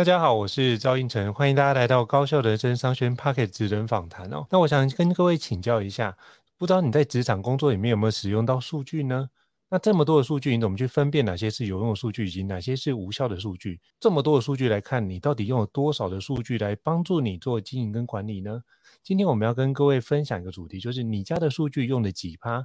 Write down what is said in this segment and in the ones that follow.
大家好，我是赵胤丞，欢迎大家来到高效人生商学院 Podcast 职人访谈哦。那我想跟各位请教一下，不知道你在职场工作里面有没有使用到数据呢？那这么多的数据，你怎么去分辨哪些是有用的数据，以及哪些是无效的数据？这么多的数据来看，你到底用了多少的数据来帮助你做经营跟管理呢？今天我们要跟各位分享一个主题，就是你家的数据用了几趴？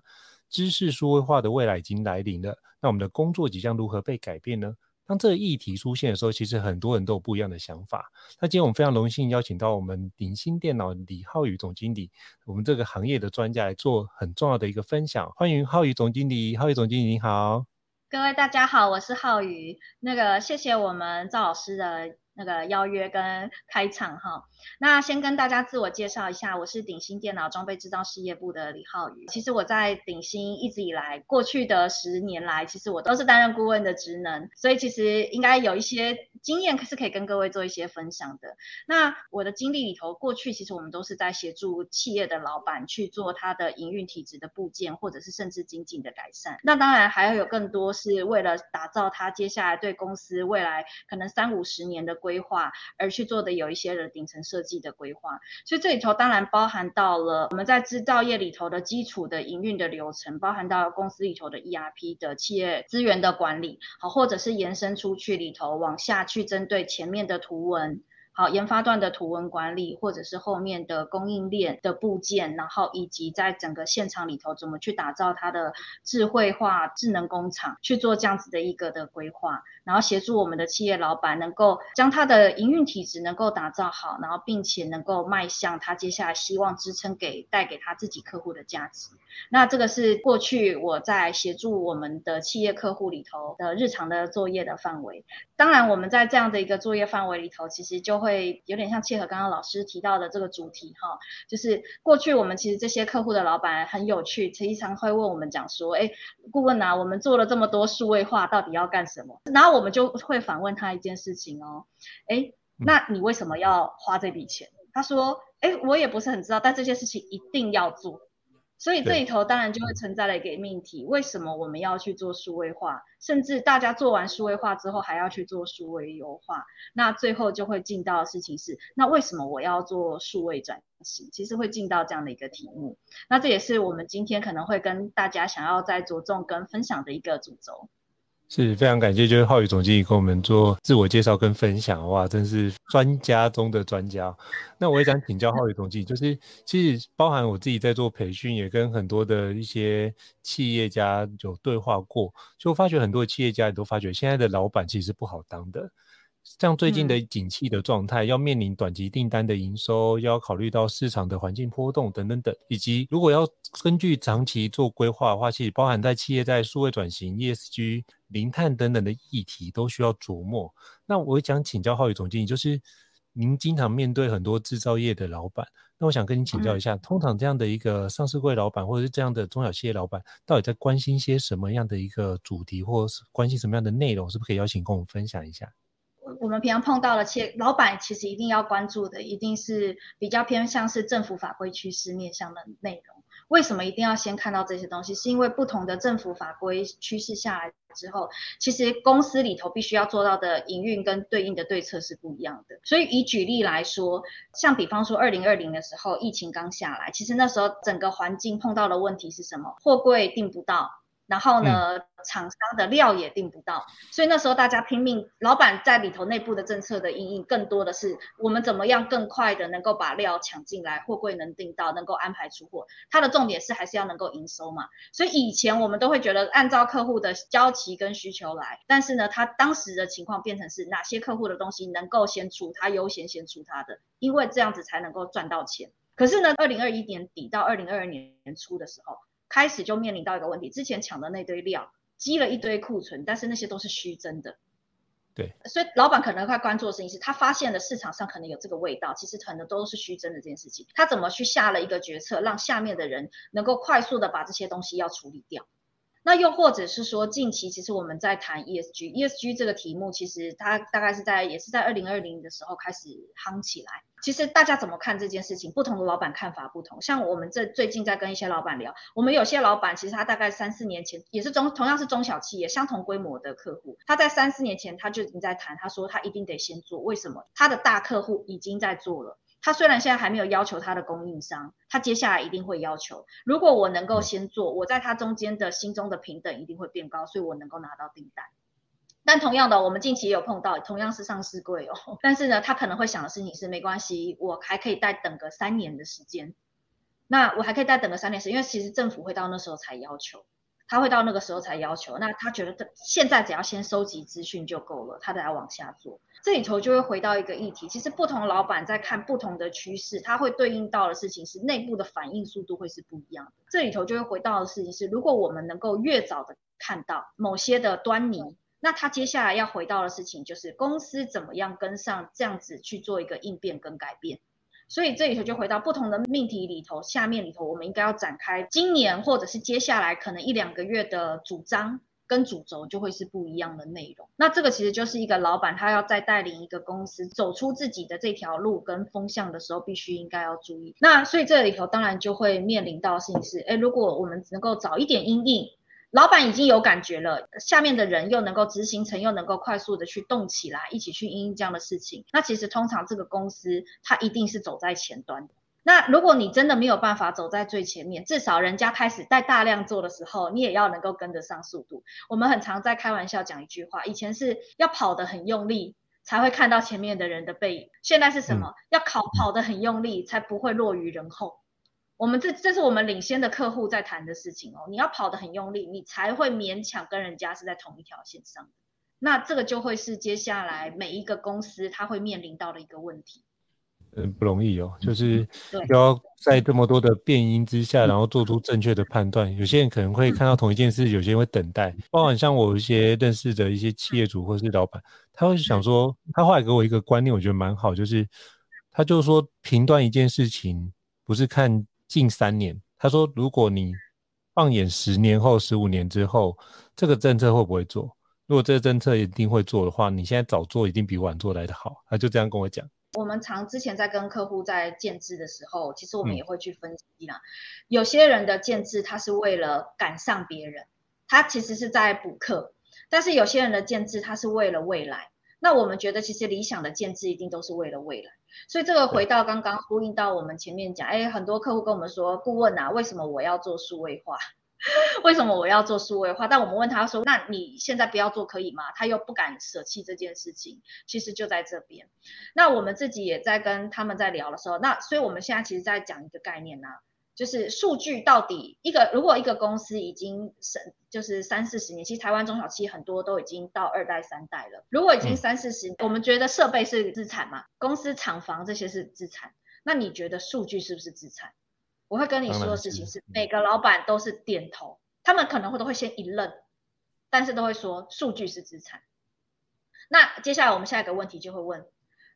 知识数位化的未来已经来临了，那我们的工作即将如何被改变呢？当这个议题出现的时候，其实很多人都有不一样的想法。那今天我们非常荣幸邀请到我们鼎新电脑李浩宇总经理，我们这个行业的专家来做很重要的一个分享。欢迎浩宇总经理，浩宇总经理你好。各位大家好，我是浩宇。那个谢谢我们赵老师的那个邀约跟开场哈。那先跟大家自我介绍一下，我是鼎新电脑装备制造事业部的李浩宇。其实我在鼎新一直以来，过去的十年来，其实我都是担任顾问的职能，所以其实应该有一些经验是可以跟各位做一些分享的。那我的经历里头，过去其实我们都是在协助企业的老板去做他的营运体质的部件，或者是甚至精进的改善。那当然还要有更多是为了打造他接下来对公司未来可能三五十年的规划而去做的，有一些的顶层设计的规划，所以这里头当然包含到了我们在制造业里头的基础的营运的流程，包含到公司里头的 ERP 的企业资源的管理，好，或者是延伸出去里头往下去针对前面的图文。好，研发段的图文管理，或者是后面的供应链的部件，然后以及在整个现场里头怎么去打造它的智慧化智能工厂，去做这样子的一个的规划，然后协助我们的企业老板能够将他的营运体质能够打造好，然后并且能够迈向他接下来希望支撑给带给他自己客户的价值。那这个是过去我在协助我们的企业客户里头的日常的作业的范围。当然，我们在这样的一个作业范围里头，其实就有点像切合刚刚老师提到的这个主题哈，就是过去我们其实这些客户的老板很有趣，经常会问我们讲说，哎，顾问啊，我们做了这么多数位化，到底要干什么？然后我们就会反问他一件事情哦，哎，那你为什么要花这笔钱？他说，哎，我也不是很知道，但这件事情一定要做。所以这里头当然就会存在了一个命题，为什么我们要去做数位化？甚至大家做完数位化之后还要去做数位优化，那最后就会进到的事情是，那为什么我要做数位转型？其实会进到这样的一个题目，那这也是我们今天可能会跟大家想要再着重跟分享的一个主轴。是非常感谢，就是浩宇总经理跟我们做自我介绍跟分享，哇，真是专家中的专家。那我也想请教浩宇总经理，就是其实包含我自己在做培训，也跟很多的一些企业家有对话过，就发觉很多企业家也都发觉，现在的老板其实不好当的。像最近的景气的状态，嗯、要面临短期订单的营收，要考虑到市场的环境波动等等等，以及如果要根据长期做规划的话，其实包含在企业在数位转型、ESG、零碳等等的议题都需要琢磨。那我想请教浩宇总经理，就是您经常面对很多制造业的老板，那我想跟您请教一下，嗯、通常这样的一个上市柜老板或者是这样的中小企业老板，到底在关心些什么样的一个主题，或是关心什么样的内容？是不是可以邀请跟我们分享一下？我们平常碰到的企业老板，其实一定要关注的，一定是比较偏向是政府法规趋势面向的内容。为什么一定要先看到这些东西？是因为不同的政府法规趋势下来之后，其实公司里头必须要做到的营运跟对应的对策是不一样的。所以以举例来说，像比方说二零二零的时候，疫情刚下来，其实那时候整个环境碰到的问题是什么？货柜订不到。然后呢，嗯、厂商的料也订不到，所以那时候大家拼命，老板在里头内部的政策的阴影，更多的是我们怎么样更快的能够把料抢进来，货柜能订到，能够安排出货。它的重点是还是要能够营收嘛。所以以前我们都会觉得按照客户的交期跟需求来，但是呢，他当时的情况变成是哪些客户的东西能够先出，他优先先出他的，因为这样子才能够赚到钱。可是呢，二零二一年底到二零二二年初的时候，开始就面临到一个问题，之前抢的那堆料积了一堆库存，但是那些都是虚增的。对，所以老板可能会关注的事情是，他发现了市场上可能有这个味道，其实可能都是虚增的这件事情。他怎么去下了一个决策，让下面的人能够快速的把这些东西要处理掉？那又或者是说，近期其实我们在谈 ESG，ESG 这个题目，其实它大概是在也是在二零二零的时候开始夯起来。其实大家怎么看这件事情，不同的老板看法不同。像我们这最近在跟一些老板聊，我们有些老板其实他大概三四年前也是中同样是中小企业相同规模的客户，他在三四年前他就已经在谈，他说他一定得先做，为什么？他的大客户已经在做了。他虽然现在还没有要求他的供应商，他接下来一定会要求。如果我能够先做，我在他中间的心中的平等一定会变高，所以我能够拿到订单。但同样的，我们近期也有碰到，同样是上市柜哦，但是呢，他可能会想的事情是，没关系，我还可以再等个三年的时间。那我还可以再等个三年时间，因为其实政府会到那时候才要求。他会到那个时候才要求，那他觉得这现在只要先收集资讯就够了，他得要往下做。这里头就会回到一个议题，其实不同老板在看不同的趋势，他会对应到的事情是内部的反应速度会是不一样的。这里头就会回到的事情是，如果我们能够越早的看到某些的端倪，那他接下来要回到的事情就是公司怎么样跟上这样子去做一个应变跟改变。所以这里头就回到不同的命题里头，下面里头我们应该要展开今年或者是接下来可能一两个月的主张跟主轴就会是不一样的内容。那这个其实就是一个老板他要在带领一个公司走出自己的这条路跟风向的时候，必须应该要注意。那所以这里头当然就会面临到的事情是，诶，如果我们能够早一点因应。老板已经有感觉了，下面的人又能够执行层又能够快速的去动起来，一起去应应这样的事情。那其实通常这个公司它一定是走在前端的。那如果你真的没有办法走在最前面，至少人家开始在大量做的时候，你也要能够跟得上速度。我们很常在开玩笑讲一句话，以前是要跑得很用力才会看到前面的人的背影，现在是什么？要考跑得很用力才不会落于人后。我们这这是我们领先的客户在谈的事情哦，你要跑得很用力，你才会勉强跟人家是在同一条线上。那这个就会是接下来每一个公司它会面临到的一个问题。嗯，不容易哦，就是要在这么多的变因之下，然后做出正确的判断。有些人可能会看到同一件事，有些人会等待。包括像我一些认识的一些企业主或是老板，他会想说，他后来给我一个观念，我觉得蛮好，就是他就说评断一件事情不是看。近三年，他说：“如果你放眼十年后、十五年之后，这个政策会不会做？如果这个政策一定会做的话，你现在早做一定比晚做来的好。”他就这样跟我讲。我们常之前在跟客户在建制的时候，其实我们也会去分析啦。嗯、有些人的建制，他是为了赶上别人，他其实是在补课；但是有些人的建制，他是为了未来。那我们觉得，其实理想的建制一定都是为了未来。所以这个回到刚刚呼应到我们前面讲，哎，很多客户跟我们说，顾问啊，为什么我要做数位化？为什么我要做数位化？但我们问他说，那你现在不要做可以吗？他又不敢舍弃这件事情，其实就在这边。那我们自己也在跟他们在聊的时候，那所以我们现在其实在讲一个概念呢、啊。就是数据到底一个，如果一个公司已经是就是三四十年，其实台湾中小企业很多都已经到二代三代了。如果已经三四十年，我们觉得设备是资产嘛，公司厂房这些是资产，那你觉得数据是不是资产？我会跟你说的事情是，每个老板都是点头，他们可能会都会先一愣，但是都会说数据是资产。那接下来我们下一个问题就会问，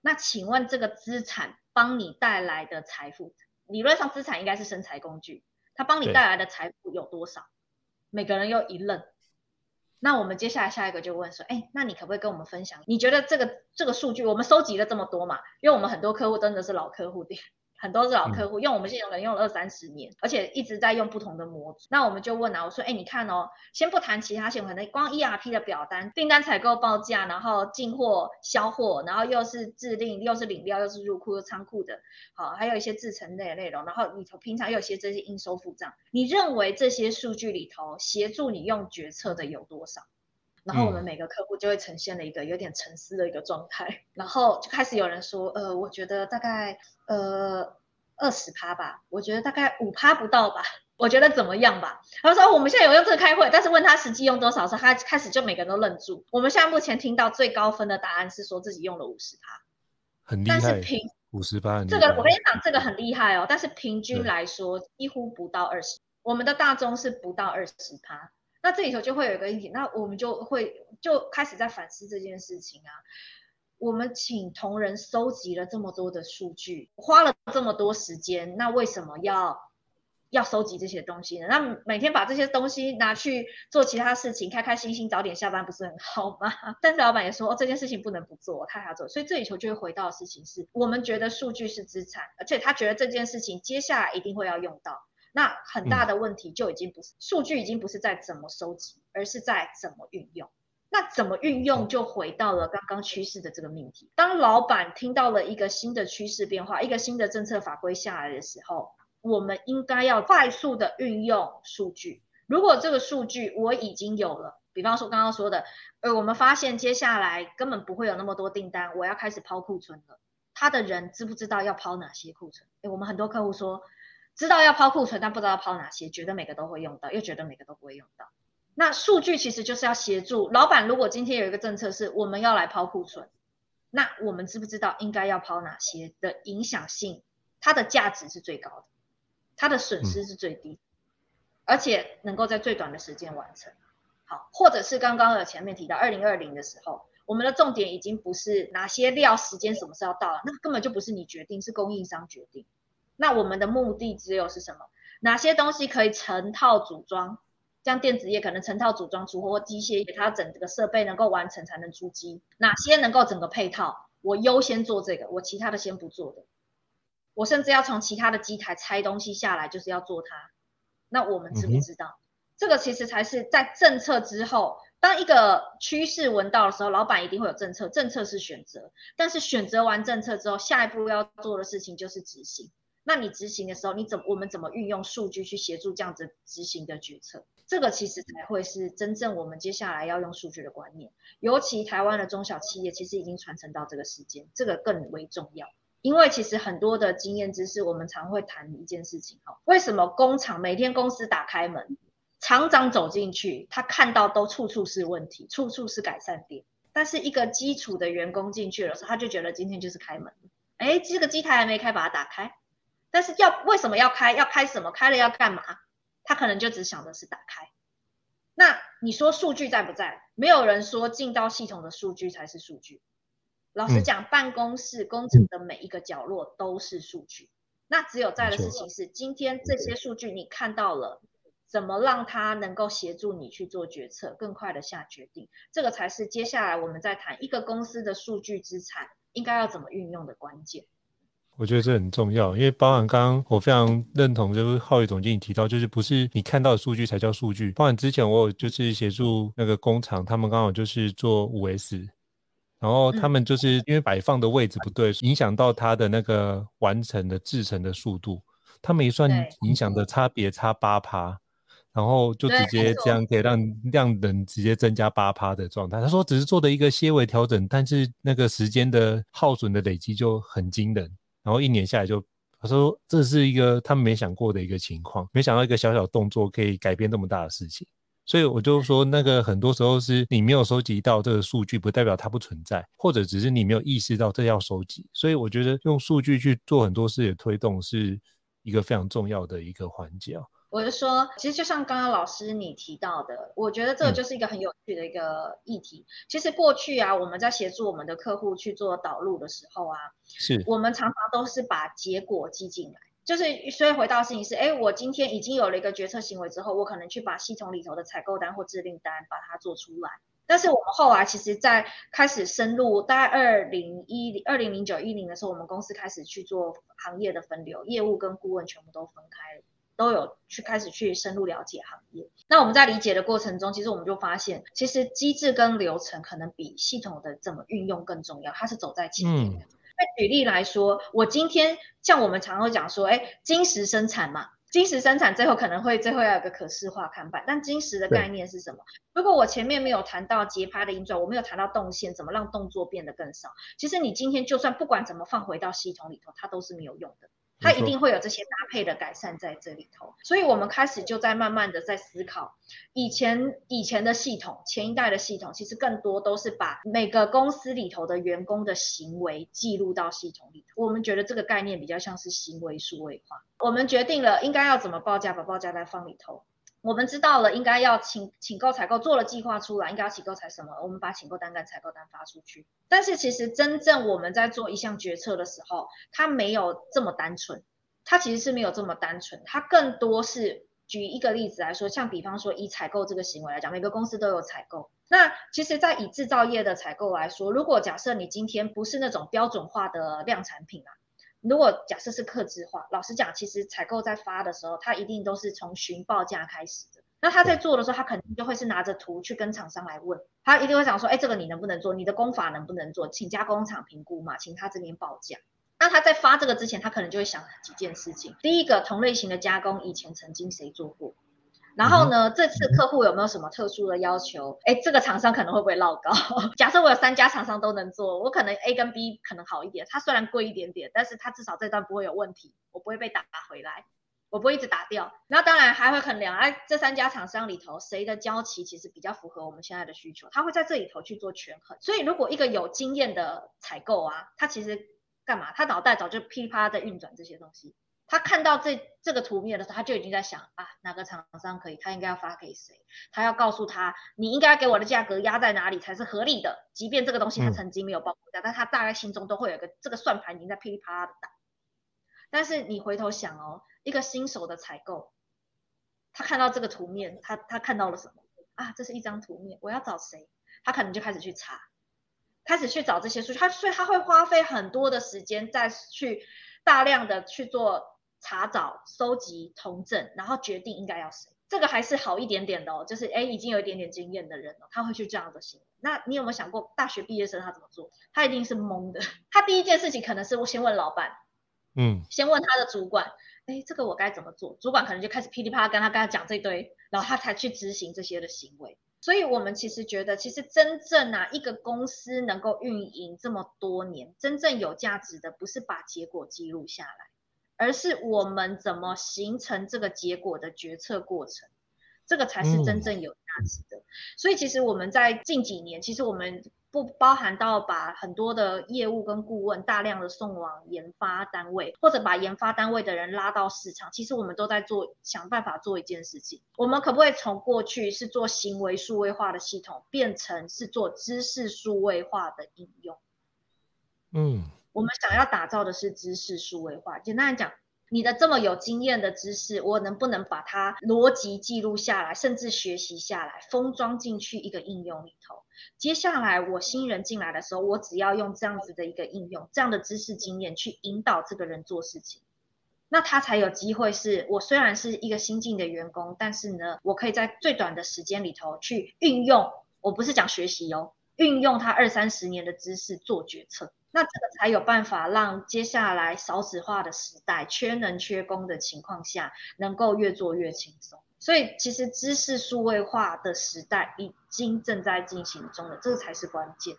那请问这个资产帮你带来的财富？理论上，资产应该是生财工具，它帮你带来的财富有多少？每个人又一愣。那我们接下来下一个就问说，哎，那你可不可以跟我们分享？你觉得这个这个数据，我们收集了这么多嘛？因为我们很多客户真的是老客户的。很多是老客户，用我们现有人用了二三十年，而且一直在用不同的模组。那我们就问啊，我说，哎，你看哦，先不谈其他线，可能光 ERP 的表单、订单采购报价，然后进货、销货，然后又是制定，又是领料，又是入库、又仓库的，好，还有一些制成类的内容。然后你平常又有些这些应收付账，你认为这些数据里头协助你用决策的有多少？然后我们每个客户就会呈现了一个有点沉思的一个状态，嗯、然后就开始有人说，呃，我觉得大概呃二十趴吧，我觉得大概五趴不到吧，我觉得怎么样吧？他说我们现在有用这个开会，但是问他实际用多少时候，他开始就每个人都愣住。我们现在目前听到最高分的答案是说自己用了五十趴，很厉害。但是平五十趴。这个我跟你讲，这个很厉害哦。但是平均来说，几乎不到二十。我们的大宗是不到二十趴。那这里头就会有一个议题，那我们就会就开始在反思这件事情啊。我们请同仁收集了这么多的数据，花了这么多时间，那为什么要要收集这些东西呢？那每天把这些东西拿去做其他事情，开开心心早点下班，不是很好吗？但是老板也说，哦，这件事情不能不做，他还要做。所以这里头就会回到的事情是，我们觉得数据是资产，而且他觉得这件事情接下来一定会要用到。那很大的问题就已经不是、嗯、数据，已经不是在怎么收集，而是在怎么运用。那怎么运用，就回到了刚刚趋势的这个命题。当老板听到了一个新的趋势变化，一个新的政策法规下来的时候，我们应该要快速的运用数据。如果这个数据我已经有了，比方说刚刚说的，呃，我们发现接下来根本不会有那么多订单，我要开始抛库存了。他的人知不知道要抛哪些库存？诶，我们很多客户说知道要抛库存，但不知道要抛哪些，觉得每个都会用到，又觉得每个都不会用到。那数据其实就是要协助老板。如果今天有一个政策是我们要来抛库存，那我们知不知道应该要抛哪些的影响性？它的价值是最高的，它的损失是最低，而且能够在最短的时间完成。好，或者是刚刚有前面提到二零二零的时候，我们的重点已经不是哪些料时间什么时候到了，那根本就不是你决定，是供应商决定。那我们的目的只有是什么？哪些东西可以成套组装？像电子业可能成套组装出货，机械业它整个设备能够完成才能出机。哪些能够整个配套？我优先做这个，我其他的先不做的。我甚至要从其他的机台拆东西下来，就是要做它。那我们知不知道？嗯、这个其实才是在政策之后，当一个趋势闻到的时候，老板一定会有政策。政策是选择，但是选择完政策之后，下一步要做的事情就是执行。那你执行的时候，你怎么我们怎么运用数据去协助这样子执行的决策？这个其实才会是真正我们接下来要用数据的观念。尤其台湾的中小企业其实已经传承到这个时间，这个更为重要。因为其实很多的经验知识，我们常会谈一件事情哈，为什么工厂每天公司打开门，厂长走进去，他看到都处处是问题，处处是改善点。但是一个基础的员工进去的时候，他就觉得今天就是开门，哎，这个机台还没开，把它打开。但是要为什么要开？要开什么？开了要干嘛？他可能就只想的是打开。那你说数据在不在？没有人说进到系统的数据才是数据。老实讲，嗯、办公室工厂的每一个角落都是数据。嗯、那只有在的事情是，今天这些数据你看到了，怎么让它能够协助你去做决策，更快的下决定？这个才是接下来我们在谈一个公司的数据资产应该要怎么运用的关键。我觉得这很重要，因为包含刚刚我非常认同，就是浩宇总经理提到，就是不是你看到的数据才叫数据。包含之前我有就是协助那个工厂，他们刚好就是做五 S，然后他们就是因为摆放的位置不对，影响到它的那个完成的制成的速度，他们一算影响的差别差八趴，然后就直接这样可以让量能直接增加八趴的状态。他说只是做的一个些微调整，但是那个时间的耗损的累积就很惊人。然后一年下来就，他说这是一个他们没想过的一个情况，没想到一个小小动作可以改变这么大的事情，所以我就说那个很多时候是你没有收集到这个数据，不代表它不存在，或者只是你没有意识到这要收集，所以我觉得用数据去做很多事的推动是一个非常重要的一个环节。我就说，其实就像刚刚老师你提到的，我觉得这个就是一个很有趣的一个议题。嗯、其实过去啊，我们在协助我们的客户去做导入的时候啊，是我们常常都是把结果记进来。就是所以回到事情是，哎，我今天已经有了一个决策行为之后，我可能去把系统里头的采购单或制定单把它做出来。但是我们后来其实，在开始深入，大概二零一零、二零零九一零的时候，我们公司开始去做行业的分流，业务跟顾问全部都分开了。都有去开始去深入了解行业。那我们在理解的过程中，其实我们就发现，其实机制跟流程可能比系统的怎么运用更重要。它是走在前面的。那、嗯、举例来说，我今天像我们常常会讲说，哎，金石生产嘛，金石生产最后可能会最后要有个可视化看板。但金石的概念是什么？如果我前面没有谈到节拍的运转，我没有谈到动线，怎么让动作变得更少？其实你今天就算不管怎么放回到系统里头，它都是没有用的。它一定会有这些搭配的改善在这里头。所以我们开始就在慢慢的在思考，以前以前的系统，前一代的系统，其实更多都是把每个公司里头的员工的行为记录到系统里头。我们觉得这个概念比较像是行为数位化。我们决定了应该要怎么报价，把报价单放里头。我们知道了应该要请请购采购，做了计划出来，应该要请购采什么？我们把请购单跟采购单发出去。但是其实真正我们在做一项决策的时候，它没有这么单纯，它其实是没有这么单纯，它更多是举一个例子来说，像比方说以采购这个行为来讲，每个公司都有采购。那其实，在以制造业的采购来说，如果假设你今天不是那种标准化的量产品啊。如果假设是客制化，老实讲，其实采购在发的时候，他一定都是从询报价开始的。那他在做的时候，他肯定就会是拿着图去跟厂商来问，他一定会想说，哎，这个你能不能做？你的工法能不能做？请加工厂评估嘛，请他这边报价。那他在发这个之前，他可能就会想几件事情。第一个，同类型的加工以前曾经谁做过？然后呢，这次客户有没有什么特殊的要求？哎，这个厂商可能会不会落高？假设我有三家厂商都能做，我可能 A 跟 B 可能好一点，它虽然贵一点点，但是它至少这段不会有问题，我不会被打回来，我不会一直打掉。那当然还会衡量，哎，这三家厂商里头谁的交期其实比较符合我们现在的需求，他会在这里头去做权衡。所以如果一个有经验的采购啊，他其实干嘛？他脑袋早就噼啪在运转这些东西。他看到这这个图面的时候，他就已经在想啊，哪个厂商可以，他应该要发给谁？他要告诉他，你应该给我的价格压在哪里才是合理的？即便这个东西他曾经没有报过价，嗯、但他大概心中都会有一个这个算盘已经在噼里啪啦的打。但是你回头想哦，一个新手的采购，他看到这个图面，他他看到了什么？啊，这是一张图面，我要找谁？他可能就开始去查，开始去找这些数据，他所以他会花费很多的时间再去大量的去做。查找、收集、同证，然后决定应该要谁，这个还是好一点点的哦。就是哎，已经有一点点经验的人了，他会去这样的行为。那你有没有想过，大学毕业生他怎么做？他一定是懵的。他第一件事情可能是我先问老板，嗯，先问他的主管，哎，这个我该怎么做？主管可能就开始噼里啪啦跟他跟他讲这堆，然后他才去执行这些的行为。所以我们其实觉得，其实真正啊，一个公司能够运营这么多年，真正有价值的，不是把结果记录下来。而是我们怎么形成这个结果的决策过程，这个才是真正有价值的。嗯。所以其实我们在近几年，其实我们不包含到把很多的业务跟顾问大量的送往研发单位，或者把研发单位的人拉到市场。其实我们都在做，想办法做一件事情。我们可不可以从过去是做行为数位化的系统，变成是做知识数位化的应用？嗯。我们想要打造的是知识数位化。简单来讲，你的这么有经验的知识，我能不能把它逻辑记录下来，甚至学习下来，封装进去一个应用里头？接下来我新人进来的时候，我只要用这样子的一个应用，这样的知识经验去引导这个人做事情，那他才有机会是，我虽然是一个新进的员工，但是呢，我可以在最短的时间里头去运用，我不是讲学习哦，运用他二三十年的知识做决策。那这个才有办法让接下来少子化的时代、缺人缺工的情况下，能够越做越轻松。所以，其实知识数位化的时代已经正在进行中了，这个才是关键。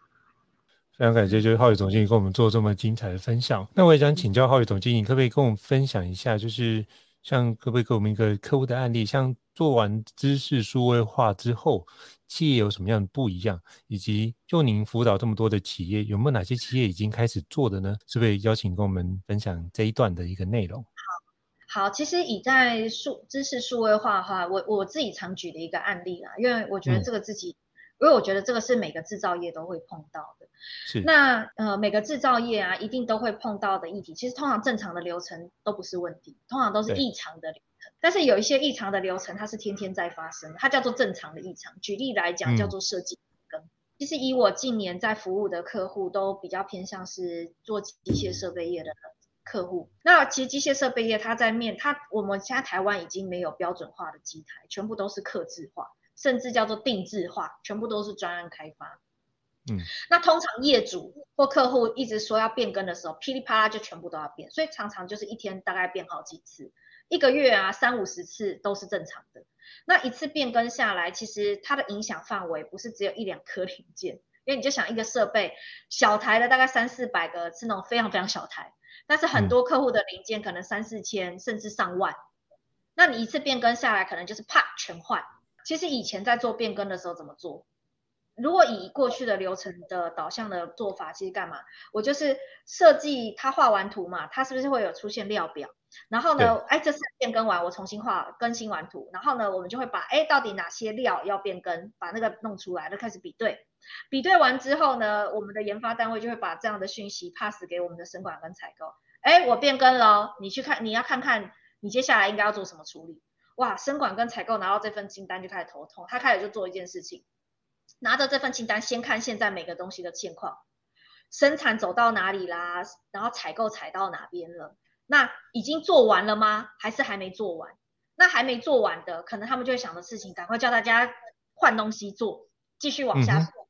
非常感谢，就是浩宇总经理跟我们做这么精彩的分享。那我也想请教浩宇总经理，可不可以跟我们分享一下，就是像可不可以给我们一个客户的案例，像做完知识数位化之后，企业有什么样的不一样，以及就您辅导这么多的企业，有没有哪些企业已经开始做的呢？是不是邀请跟我们分享这一段的一个内容？好，好，其实以在数知识数位化的话，我我自己常举的一个案例啦，因为我觉得这个自己，嗯、因为我觉得这个是每个制造业都会碰到的。是。那呃，每个制造业啊，一定都会碰到的议题，其实通常正常的流程都不是问题，通常都是异常的。但是有一些异常的流程，它是天天在发生，它叫做正常的异常。举例来讲，叫做设计跟。其实以我近年在服务的客户，都比较偏向是做机械设备业的客户。那其实机械设备业，它在面它，我们现在台湾已经没有标准化的机台，全部都是客制化，甚至叫做定制化，全部都是专案开发。嗯，那通常业主或客户一直说要变更的时候，噼里啪啦就全部都要变，所以常常就是一天大概变好几次。一个月啊，三五十次都是正常的。那一次变更下来，其实它的影响范围不是只有一两颗零件，因为你就想一个设备，小台的大概三四百个是那种非常非常小台，但是很多客户的零件可能三四千甚至上万，那你一次变更下来，可能就是啪全换。其实以前在做变更的时候怎么做？如果以过去的流程的导向的做法，其实干嘛？我就是设计，他画完图嘛，他是不是会有出现料表？然后呢，哎，这次变更完，我重新画更新完图，然后呢，我们就会把哎到底哪些料要变更，把那个弄出来，就开始比对。比对完之后呢，我们的研发单位就会把这样的讯息 pass 给我们的生管跟采购。哎，我变更了，你去看，你要看看你接下来应该要做什么处理。哇，生管跟采购拿到这份清单就开始头痛，他开始就做一件事情。拿着这份清单，先看现在每个东西的现况，生产走到哪里啦，然后采购采到哪边了？那已经做完了吗？还是还没做完？那还没做完的，可能他们就会想的事情，赶快叫大家换东西做，继续往下做，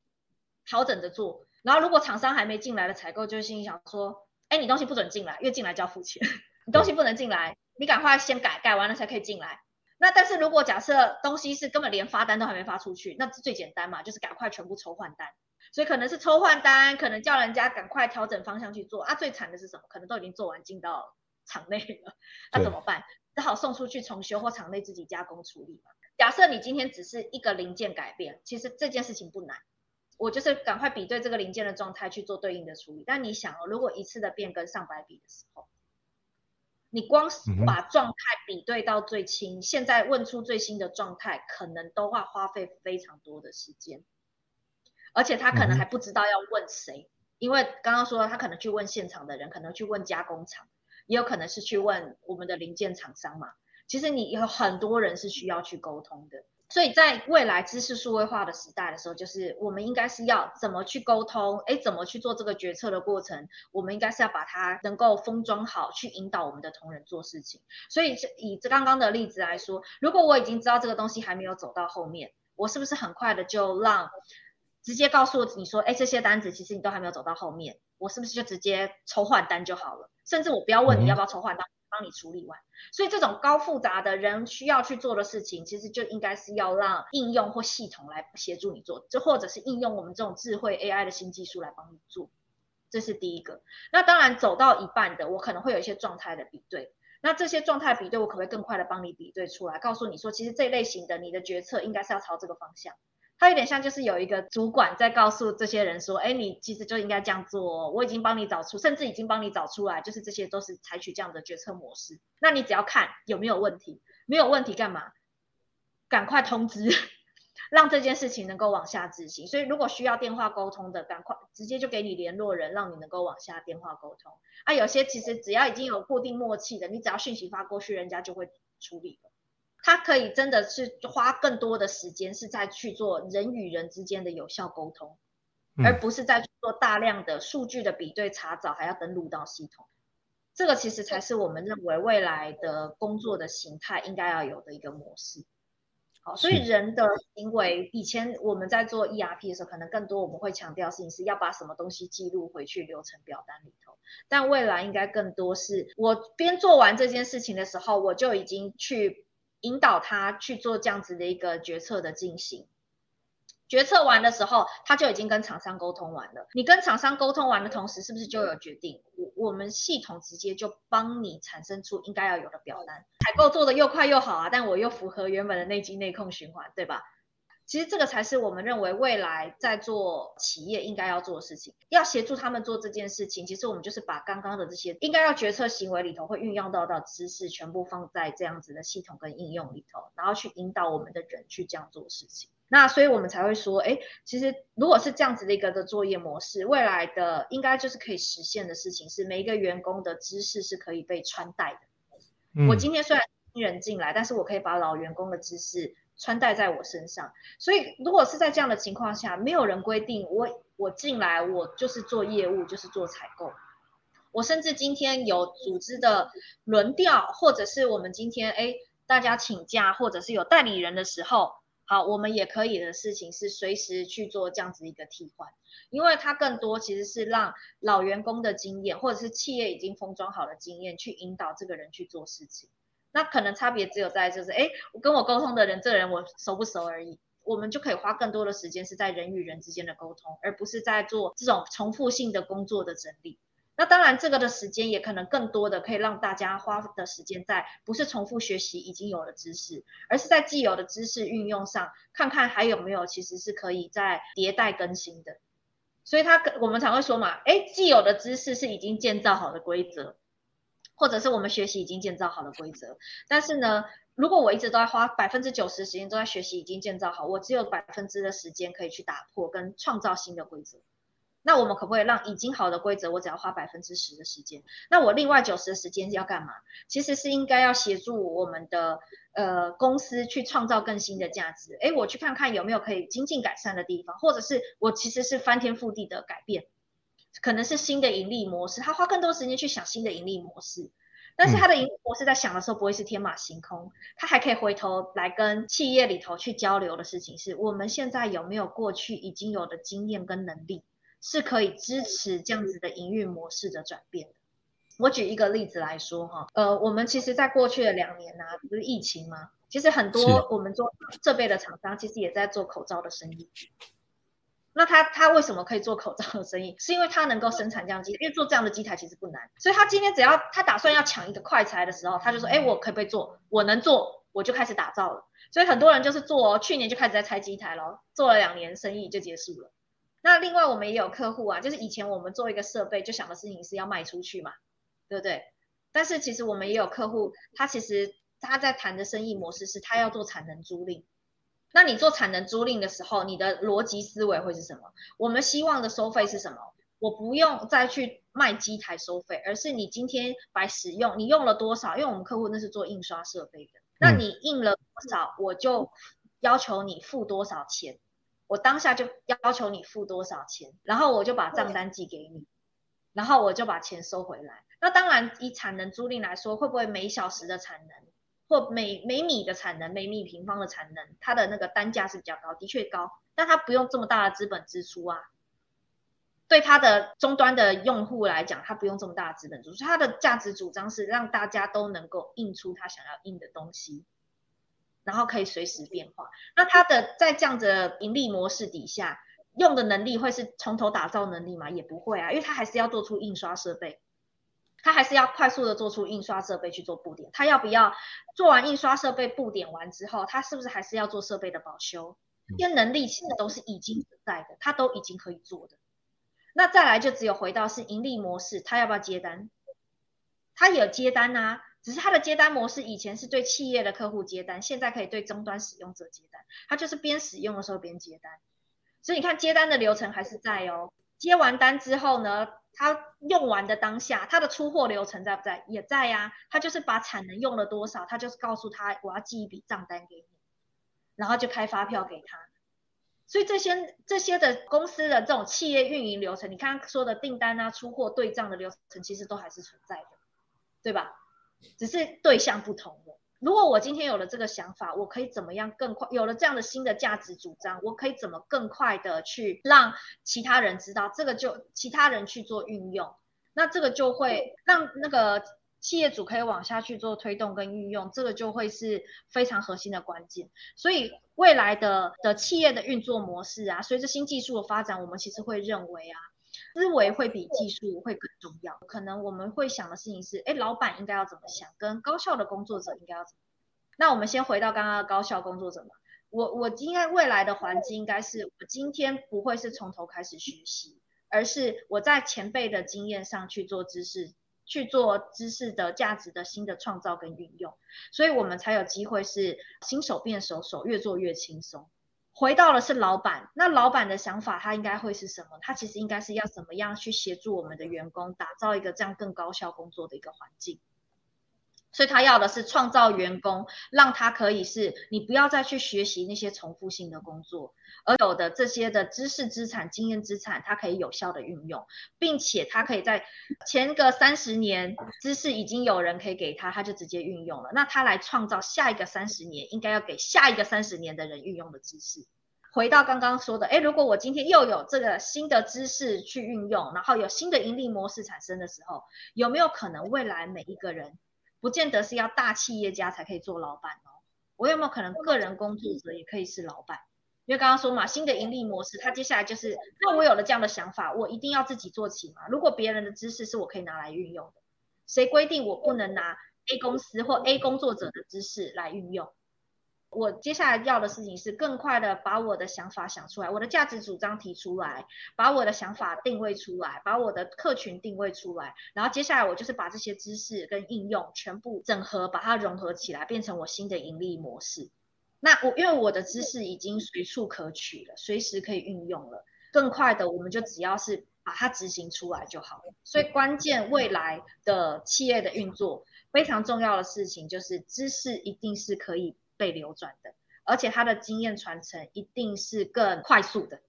调整着做。然后如果厂商还没进来的采购，就心里想说：哎，你东西不准进来，因为进来就要付钱，你东西不能进来，你赶快先改，改完了才可以进来。那但是如果假设东西是根本连发单都还没发出去，那是最简单嘛，就是赶快全部抽换单。所以可能是抽换单，可能叫人家赶快调整方向去做啊。最惨的是什么？可能都已经做完进到厂内了，那怎么办？只好送出去重修或厂内自己加工处理嘛。假设你今天只是一个零件改变，其实这件事情不难，我就是赶快比对这个零件的状态去做对应的处理。但你想哦，如果一次的变更上百笔的时候。你光把状态比对到最轻，嗯、现在问出最新的状态，可能都要花费非常多的时间，而且他可能还不知道要问谁，嗯、因为刚刚说他可能去问现场的人，可能去问加工厂，也有可能是去问我们的零件厂商嘛。其实你有很多人是需要去沟通的。所以在未来知识数位化的时代的时候，就是我们应该是要怎么去沟通，哎，怎么去做这个决策的过程，我们应该是要把它能够封装好，去引导我们的同仁做事情。所以以这刚刚的例子来说，如果我已经知道这个东西还没有走到后面，我是不是很快的就让直接告诉你说，哎，这些单子其实你都还没有走到后面，我是不是就直接抽换单就好了？甚至我不要问你要不要抽换单。嗯帮你处理完，所以这种高复杂的人需要去做的事情，其实就应该是要让应用或系统来协助你做，就或者是应用我们这种智慧 AI 的新技术来帮你做，这是第一个。那当然走到一半的，我可能会有一些状态的比对，那这些状态比对，我可不可以更快的帮你比对出来，告诉你说，其实这一类型的你的决策应该是要朝这个方向。它有点像，就是有一个主管在告诉这些人说：“哎，你其实就应该这样做，我已经帮你找出，甚至已经帮你找出来，就是这些都是采取这样的决策模式。那你只要看有没有问题，没有问题干嘛？赶快通知，让这件事情能够往下执行。所以如果需要电话沟通的，赶快直接就给你联络人，让你能够往下电话沟通。啊，有些其实只要已经有固定默契的，你只要讯息发过去，人家就会处理了。”他可以真的是花更多的时间是在去做人与人之间的有效沟通，嗯、而不是在做大量的数据的比对查找，还要登录到系统。这个其实才是我们认为未来的工作的形态应该要有的一个模式。好，所以人的行为，以前我们在做 ERP 的时候，可能更多我们会强调事情是要把什么东西记录回去流程表单里头，但未来应该更多是我边做完这件事情的时候，我就已经去。引导他去做这样子的一个决策的进行，决策完的时候，他就已经跟厂商沟通完了。你跟厂商沟通完的同时，是不是就有决定？我我们系统直接就帮你产生出应该要有的表单，采购做的又快又好啊，但我又符合原本的内稽内控循环，对吧？其实这个才是我们认为未来在做企业应该要做的事情，要协助他们做这件事情。其实我们就是把刚刚的这些应该要决策行为里头会运用到的知识，全部放在这样子的系统跟应用里头，然后去引导我们的人去这样做事情。那所以我们才会说，哎，其实如果是这样子的一个的作业模式，未来的应该就是可以实现的事情是，每一个员工的知识是可以被穿戴的。嗯，我今天虽然新人进来，但是我可以把老员工的知识。穿戴在我身上，所以如果是在这样的情况下，没有人规定我我进来我就是做业务，就是做采购。我甚至今天有组织的轮调，或者是我们今天哎大家请假，或者是有代理人的时候，好，我们也可以的事情是随时去做这样子一个替换，因为它更多其实是让老员工的经验，或者是企业已经封装好的经验，去引导这个人去做事情。那可能差别只有在就是，哎，我跟我沟通的人，这个人我熟不熟而已。我们就可以花更多的时间是在人与人之间的沟通，而不是在做这种重复性的工作的整理。那当然，这个的时间也可能更多的可以让大家花的时间在不是重复学习已经有的知识，而是在既有的知识运用上，看看还有没有其实是可以再迭代更新的。所以他我们常会说嘛，哎，既有的知识是已经建造好的规则，或者是我们学习已经建造好的规则。但是呢，如果我一直都在花百分之九十时间都在学习已经建造好，我只有百分之的时间可以去打破跟创造新的规则。那我们可不可以让已经好的规则，我只要花百分之十的时间？那我另外九十的时间要干嘛？其实是应该要协助我们的呃公司去创造更新的价值。诶，我去看看有没有可以精进改善的地方，或者是我其实是翻天覆地的改变，可能是新的盈利模式。他花更多时间去想新的盈利模式，但是他的盈利模式在想的时候不会是天马行空，他还可以回头来跟企业里头去交流的事情是，我们现在有没有过去已经有的经验跟能力。是可以支持这样子的营运模式的转变的。我举一个例子来说哈，呃，我们其实在过去的两年呢、啊，不是疫情吗？其实很多我们做设备的厂商，其实也在做口罩的生意。那他他为什么可以做口罩的生意？是因为他能够生产这样机，因为做这样的机台其实不难。所以他今天只要他打算要抢一个快材的时候，他就说，哎，我可不可以做？我能做，我就开始打造了。所以很多人就是做，哦去年就开始在拆机台了，做了两年生意就结束了。那另外我们也有客户啊，就是以前我们做一个设备，就想的事情是要卖出去嘛，对不对？但是其实我们也有客户，他其实他在谈的生意模式是他要做产能租赁。那你做产能租赁的时候，你的逻辑思维会是什么？我们希望的收费是什么？我不用再去卖机台收费，而是你今天白使用，你用了多少？因为我们客户那是做印刷设备的，那你印了多少，我就要求你付多少钱。我当下就要求你付多少钱，然后我就把账单寄给你，然后我就把钱收回来。那当然，以产能租赁来说，会不会每小时的产能或每每米的产能、每米平方的产能，它的那个单价是比较高，的确高，但它不用这么大的资本支出啊。对它的终端的用户来讲，它不用这么大的资本支出，它的价值主张是让大家都能够印出他想要印的东西。然后可以随时变化。那它的在这样子的盈利模式底下，用的能力会是从头打造能力吗？也不会啊，因为它还是要做出印刷设备，它还是要快速的做出印刷设备去做布点。它要不要做完印刷设备布点完之后，它是不是还是要做设备的保修？这些能力其实都是已经存在的，它都已经可以做的。那再来就只有回到是盈利模式，它要不要接单？它有接单啊。只是它的接单模式以前是对企业的客户接单，现在可以对终端使用者接单。它就是边使用的时候边接单，所以你看接单的流程还是在哦。接完单之后呢，他用完的当下，他的出货流程在不在？也在呀、啊。它就是把产能用了多少，他就是告诉他我要寄一笔账单给你，然后就开发票给他。所以这些这些的公司的这种企业运营流程，你刚刚说的订单啊、出货对账的流程，其实都还是存在的，对吧？只是对象不同了。如果我今天有了这个想法，我可以怎么样更快？有了这样的新的价值主张，我可以怎么更快的去让其他人知道？这个就其他人去做运用，那这个就会让那个企业主可以往下去做推动跟运用，这个就会是非常核心的关键。所以未来的的企业的运作模式啊，随着新技术的发展，我们其实会认为啊。思维会比技术会更重要。可能我们会想的事情是，哎，老板应该要怎么想，跟高效的工作者应该要怎么。那我们先回到刚刚的高效工作者嘛。我我应该未来的环境应该是，我今天不会是从头开始学习，而是我在前辈的经验上去做知识，去做知识的价值的新的创造跟运用，所以我们才有机会是新手变熟手，越做越轻松。回到了是老板，那老板的想法他应该会是什么？他其实应该是要怎么样去协助我们的员工打造一个这样更高效工作的一个环境。所以他要的是创造员工，让他可以是你不要再去学习那些重复性的工作，而有的这些的知识资产、经验资产，它可以有效的运用，并且他可以在前个三十年知识已经有人可以给他，他就直接运用了。那他来创造下一个三十年，应该要给下一个三十年的人运用的知识。回到刚刚说的，诶，如果我今天又有这个新的知识去运用，然后有新的盈利模式产生的时候，有没有可能未来每一个人？不见得是要大企业家才可以做老板哦，我有没有可能个人工作者也可以是老板？因为刚刚说嘛，新的盈利模式，它接下来就是，那我有了这样的想法，我一定要自己做起嘛。如果别人的知识是我可以拿来运用的，谁规定我不能拿 A 公司或 A 工作者的知识来运用？我接下来要的事情是更快的把我的想法想出来，我的价值主张提出来，把我的想法定位出来，把我的客群定位出来，然后接下来我就是把这些知识跟应用全部整合，把它融合起来，变成我新的盈利模式。那我因为我的知识已经随处可取了，随时可以运用了，更快的我们就只要是把它执行出来就好了。所以关键未来的企业的运作非常重要的事情就是知识一定是可以。被流转的，而且它的经验传承一定是更快速的。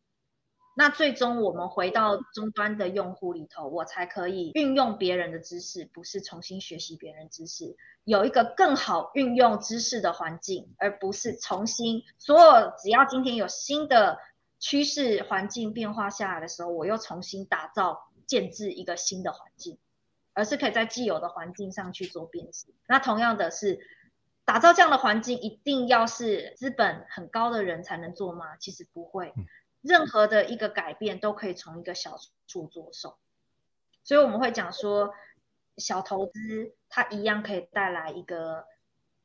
那最终我们回到终端的用户里头，我才可以运用别人的知识，不是重新学习别人知识，有一个更好运用知识的环境，而不是重新所有只要今天有新的趋势环境变化下来的时候，我又重新打造建置一个新的环境，而是可以在既有的环境上去做变形。那同样的是。打造这样的环境，一定要是资本很高的人才能做吗？其实不会，任何的一个改变都可以从一个小处着手。所以我们会讲说，小投资它一样可以带来一个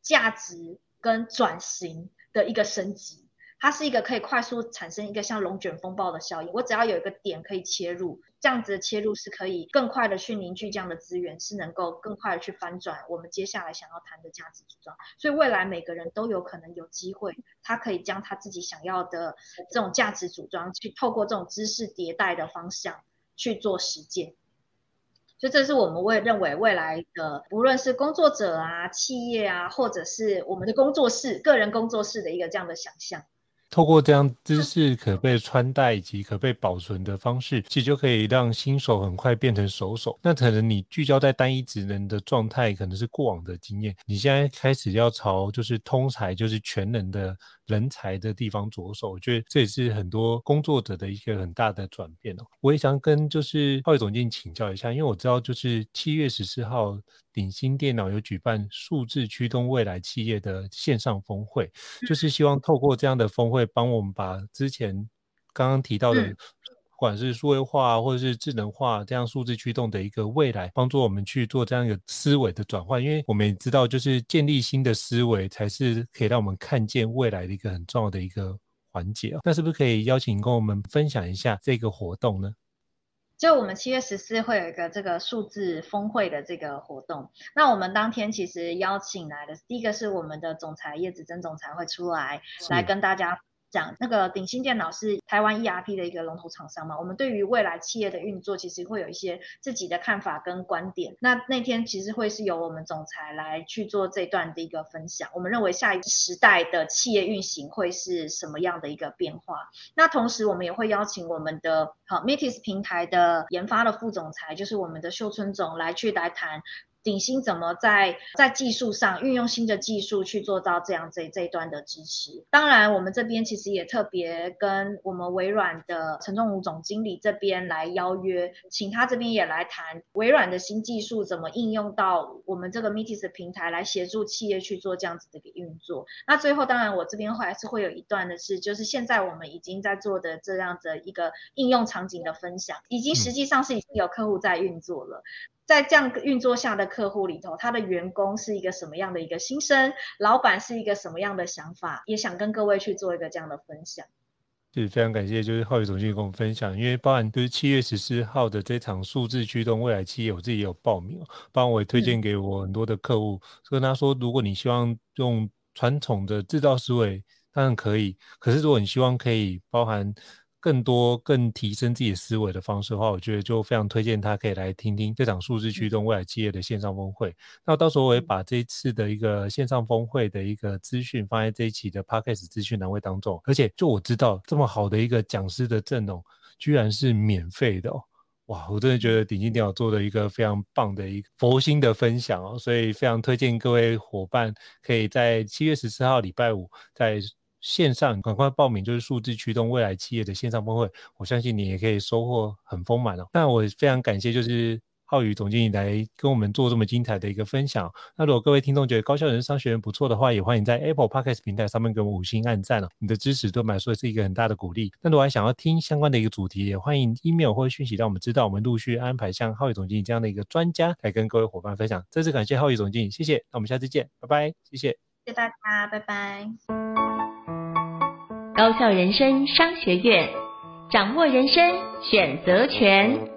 价值跟转型的一个升级。它是一个可以快速产生一个像龙卷风暴的效应，我只要有一个点可以切入，这样子的切入是可以更快的去凝聚这样的资源，是能够更快的去翻转我们接下来想要谈的价值主张。所以未来每个人都有可能有机会，他可以将他自己想要的这种价值主张，去透过这种知识迭代的方向去做实践。所以这是我们会认为未来的，不论是工作者啊、企业啊，或者是我们的工作室、个人工作室的一个这样的想象。透过这样知识可被穿戴以及可被保存的方式，其实就可以让新手很快变成熟手。那可能你聚焦在单一职能的状态，可能是过往的经验，你现在开始要朝就是通才，就是全能的人才的地方着手。我觉得这也是很多工作者的一个很大的转变哦。我也想跟就是浩宇总经理请教一下，因为我知道就是七月十四号。鼎新电脑有举办数字驱动未来企业的线上峰会，就是希望透过这样的峰会，帮我们把之前刚刚提到的，不管是数位化或者是智能化这样数字驱动的一个未来，帮助我们去做这样一个思维的转换。因为我们也知道，就是建立新的思维，才是可以让我们看见未来的一个很重要的一个环节。那是不是可以邀请跟我们分享一下这个活动呢？就我们七月十四会有一个这个数字峰会的这个活动，那我们当天其实邀请来的第一个是我们的总裁叶子珍总裁会出来来跟大家。讲那个鼎新电脑是台湾 ERP 的一个龙头厂商嘛，我们对于未来企业的运作，其实会有一些自己的看法跟观点。那那天其实会是由我们总裁来去做这段的一个分享。我们认为下一个时代的企业运行会是什么样的一个变化？那同时我们也会邀请我们的好 Metis 平台的研发的副总裁，就是我们的秀春总来去来谈。鼎新怎么在在技术上运用新的技术去做到这样这这一端的支持？当然，我们这边其实也特别跟我们微软的陈仲武总经理这边来邀约，请他这边也来谈微软的新技术怎么应用到我们这个 Metis 平台来协助企业去做这样子的一个运作。那最后，当然我这边还是会有一段的是，就是现在我们已经在做的这样的一个应用场景的分享，已经实际上是已经有客户在运作了。在这样运作下的客户里头，他的员工是一个什么样的一个心声？老板是一个什么样的想法？也想跟各位去做一个这样的分享。是非常感谢，就是浩宇总经理跟我们分享，因为包含就是七月十四号的这场数字驱动未来企业，我自己也有报名，包括我也推荐给我很多的客户，跟他说，如果你希望用传统的制造思维，当然可以，可是如果你希望可以包含。更多更提升自己的思维的方式的话，我觉得就非常推荐他可以来听听这场数字驱动未来企业的线上峰会。那到时候我也把这一次的一个线上峰会的一个资讯放在这一期的 Podcast 资讯栏位当中。而且就我知道这么好的一个讲师的阵容，居然是免费的哦！哇，我真的觉得鼎金电脑做的一个非常棒的一个佛心的分享哦，所以非常推荐各位伙伴可以在七月十四号礼拜五在。线上赶快报名，就是数字驱动未来企业的线上峰会，我相信你也可以收获很丰满哦。那我非常感谢，就是浩宇总经理来跟我们做这么精彩的一个分享。那如果各位听众觉得高效人商学院不错的话，也欢迎在 Apple Podcast 平台上面给我们五星按赞哦。你的支持对我们来说是一个很大的鼓励。那如果还想要听相关的一个主题，也欢迎 email 或者讯息让我们知道，我们陆续安排像浩宇总经理这样的一个专家来跟各位伙伴分享。再次感谢浩宇总经理，谢谢。那我们下次见，拜拜，谢谢。谢谢大家，拜拜。高校人生商学院，掌握人生选择权。